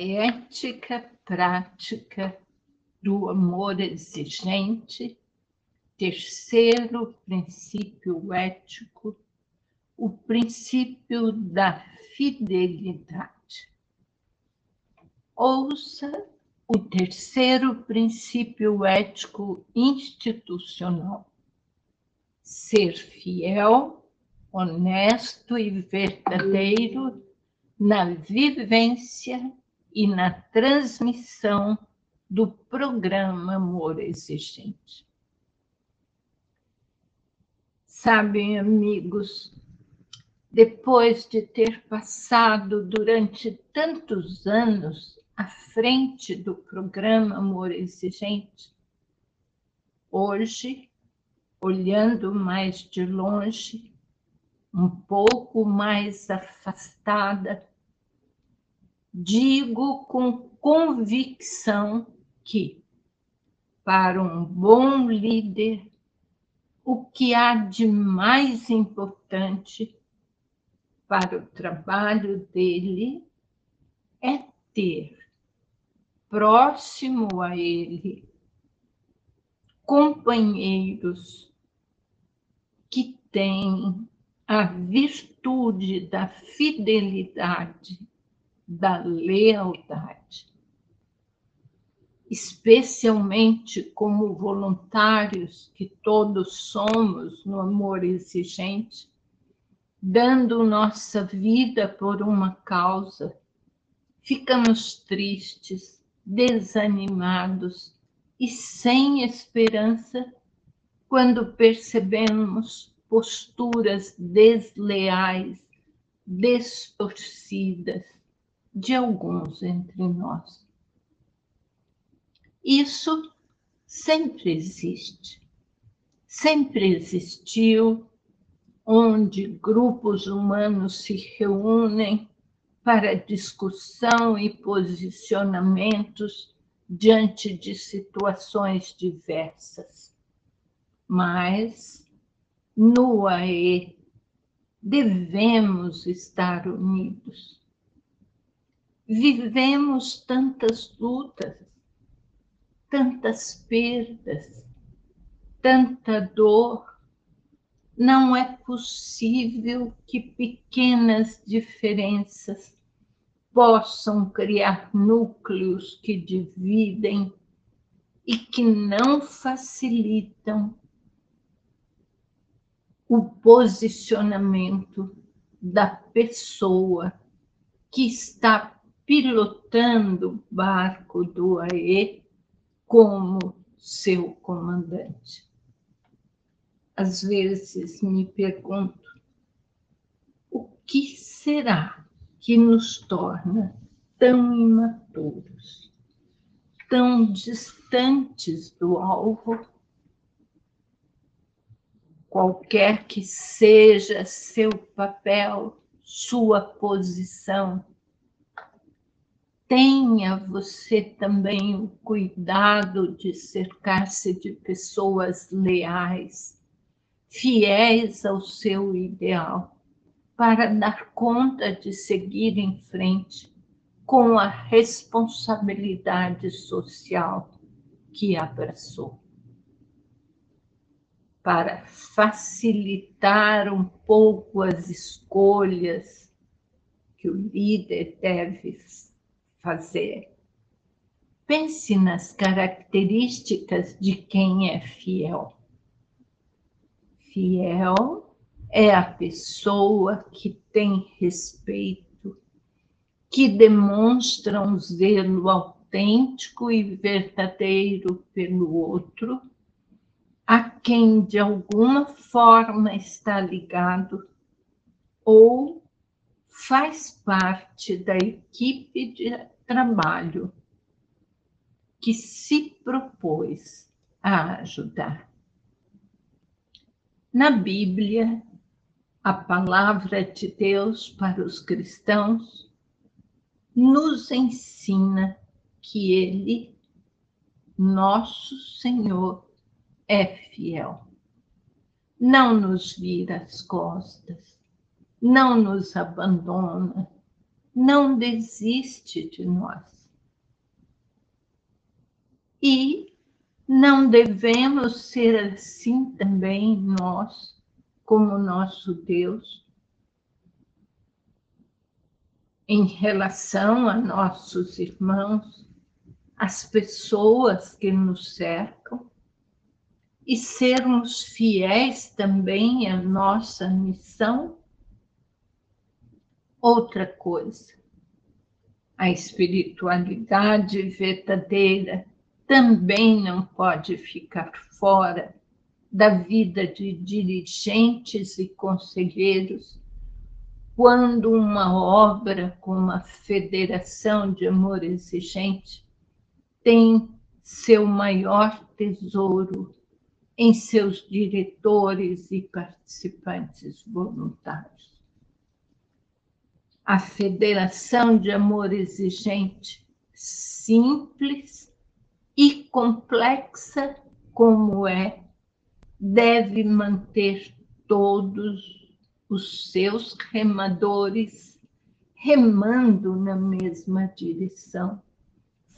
ética prática do amor exigente, terceiro princípio ético, o princípio da fidelidade. Ouça o terceiro princípio ético institucional: ser fiel, honesto e verdadeiro na vivência e na transmissão do programa Amor Exigente. Sabem, amigos, depois de ter passado durante tantos anos à frente do programa Amor Exigente, hoje, olhando mais de longe, um pouco mais afastada, digo com convicção que, para um bom líder, o que há de mais importante para o trabalho dele é ter próximo a ele companheiros que têm a virtude da fidelidade, da lealdade. Especialmente como voluntários que todos somos no amor exigente, dando nossa vida por uma causa, ficamos tristes, desanimados e sem esperança quando percebemos posturas desleais, distorcidas de alguns entre nós. Isso sempre existe, sempre existiu onde grupos humanos se reúnem para discussão e posicionamentos diante de situações diversas. Mas, no AE, devemos estar unidos. Vivemos tantas lutas, tantas perdas, tanta dor, não é possível que pequenas diferenças possam criar núcleos que dividem e que não facilitam o posicionamento da pessoa que está pilotando o barco do AE como seu comandante às vezes me pergunto o que será que nos torna tão imaturos, tão distantes do alvo? Qualquer que seja seu papel, sua posição, tenha você também o cuidado de cercar-se de pessoas leais, fiéis ao seu ideal, para dar conta de seguir em frente com a responsabilidade social que abraçou. Para facilitar um pouco as escolhas que o líder deve fazer, pense nas características de quem é fiel. Fiel é a pessoa que tem respeito, que demonstra um zelo autêntico e verdadeiro pelo outro, a quem de alguma forma está ligado ou faz parte da equipe de trabalho que se propôs a ajudar. Na Bíblia, a palavra de Deus para os cristãos nos ensina que Ele, nosso Senhor, é fiel. Não nos vira as costas, não nos abandona, não desiste de nós. E não devemos ser assim também nós, como nosso Deus, em relação a nossos irmãos, as pessoas que nos cercam, e sermos fiéis também à nossa missão. Outra coisa, a espiritualidade verdadeira também não pode ficar fora da vida de dirigentes e conselheiros quando uma obra como a Federação de Amor Exigente tem seu maior tesouro em seus diretores e participantes voluntários. A Federação de Amor Exigente, simples e complexa como é, deve manter todos os seus remadores remando na mesma direção,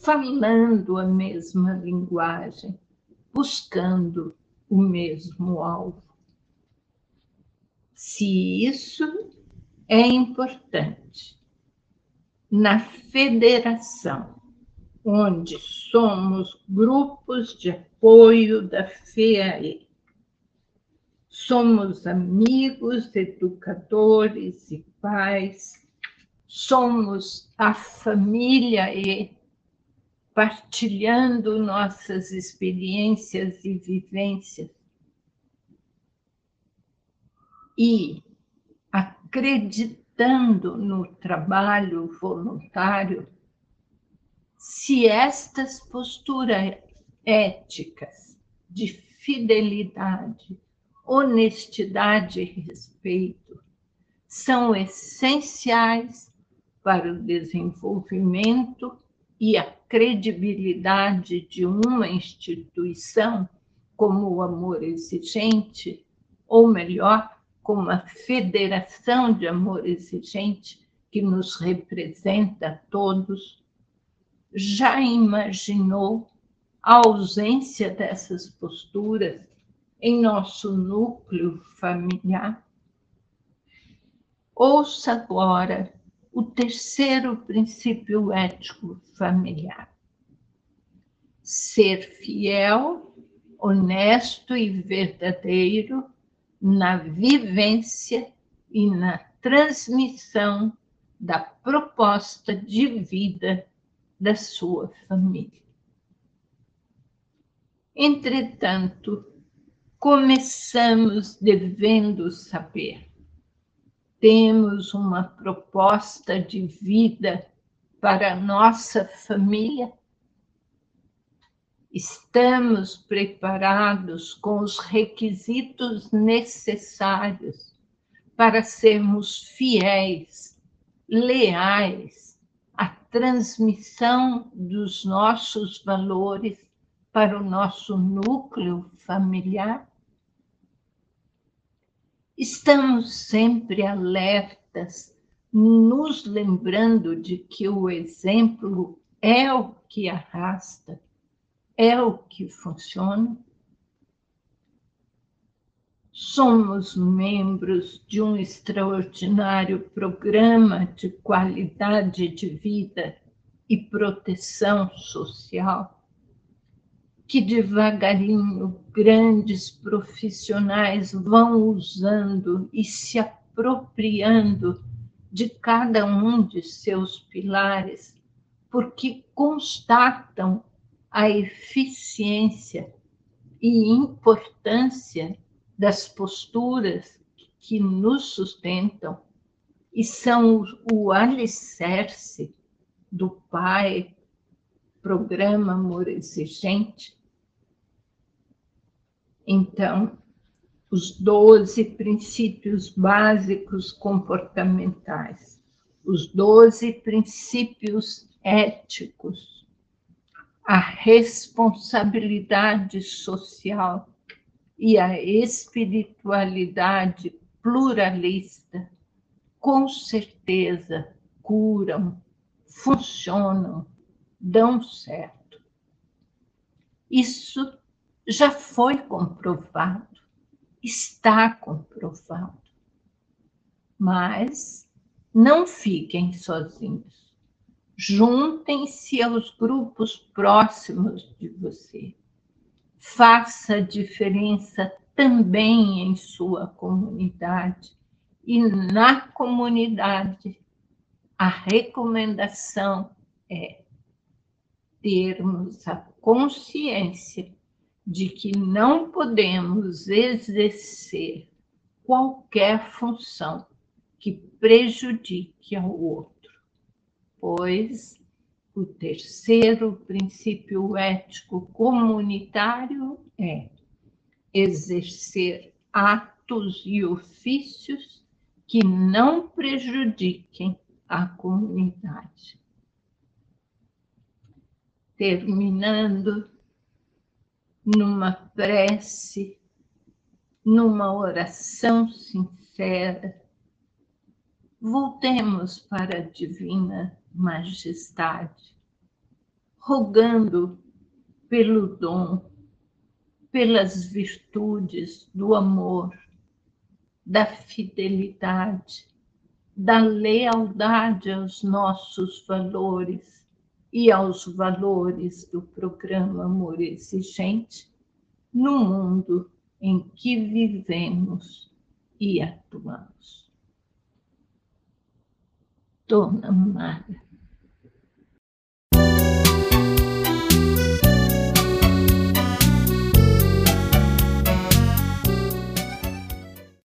falando a mesma linguagem, buscando o mesmo alvo. Se isso é importante. Na federação, onde somos grupos de apoio da FEAE, somos amigos, educadores e pais, somos a família E partilhando nossas experiências e vivências. E acreditando no trabalho voluntário, se estas posturas éticas de fidelidade, honestidade e respeito são essenciais para o desenvolvimento e a credibilidade de uma instituição como o amor exigente, ou melhor, como a Federação de Amor Exigente, que nos representa a todos, já imaginou a ausência dessas posturas em nosso núcleo familiar? Ouça agora o terceiro princípio ético familiar. Ser fiel, honesto e verdadeiro na vivência e na transmissão da proposta de vida da sua família. Entretanto, começamos devendo saber temos uma proposta de vida para nossa família? Estamos preparados com os requisitos necessários para sermos fiéis, leais à transmissão dos nossos valores para o nosso núcleo familiar? Estamos sempre alertas, nos lembrando de que o exemplo é o que arrasta, é o que funciona. Somos membros de um extraordinário programa de qualidade de vida e proteção social que devagarinho grandes profissionais vão usando e se apropriando de cada um de seus pilares, porque constatam a eficiência e importância das posturas que nos sustentam e são o alicerce do Pai, programa Amor Exigente, então, os doze princípios básicos comportamentais, os doze princípios éticos, a responsabilidade social e a espiritualidade pluralista, com certeza curam, funcionam, dão certo. Isso já foi comprovado, está comprovado. Mas não fiquem sozinhos. Juntem-se aos grupos próximos de você. Faça diferença também em sua comunidade. E na comunidade, a recomendação é termos a consciência de que não podemos exercer qualquer função que prejudique ao outro, pois o terceiro princípio ético comunitário é exercer atos e ofícios que não prejudiquem a comunidade. Terminando numa prece, numa oração sincera, voltemos para a Divina Majestade, rogando pelo dom pelas virtudes do amor, da fidelidade, da lealdade aos nossos valores e aos valores do programa Amor Exigente no mundo em que vivemos e atuamos. Tuồng.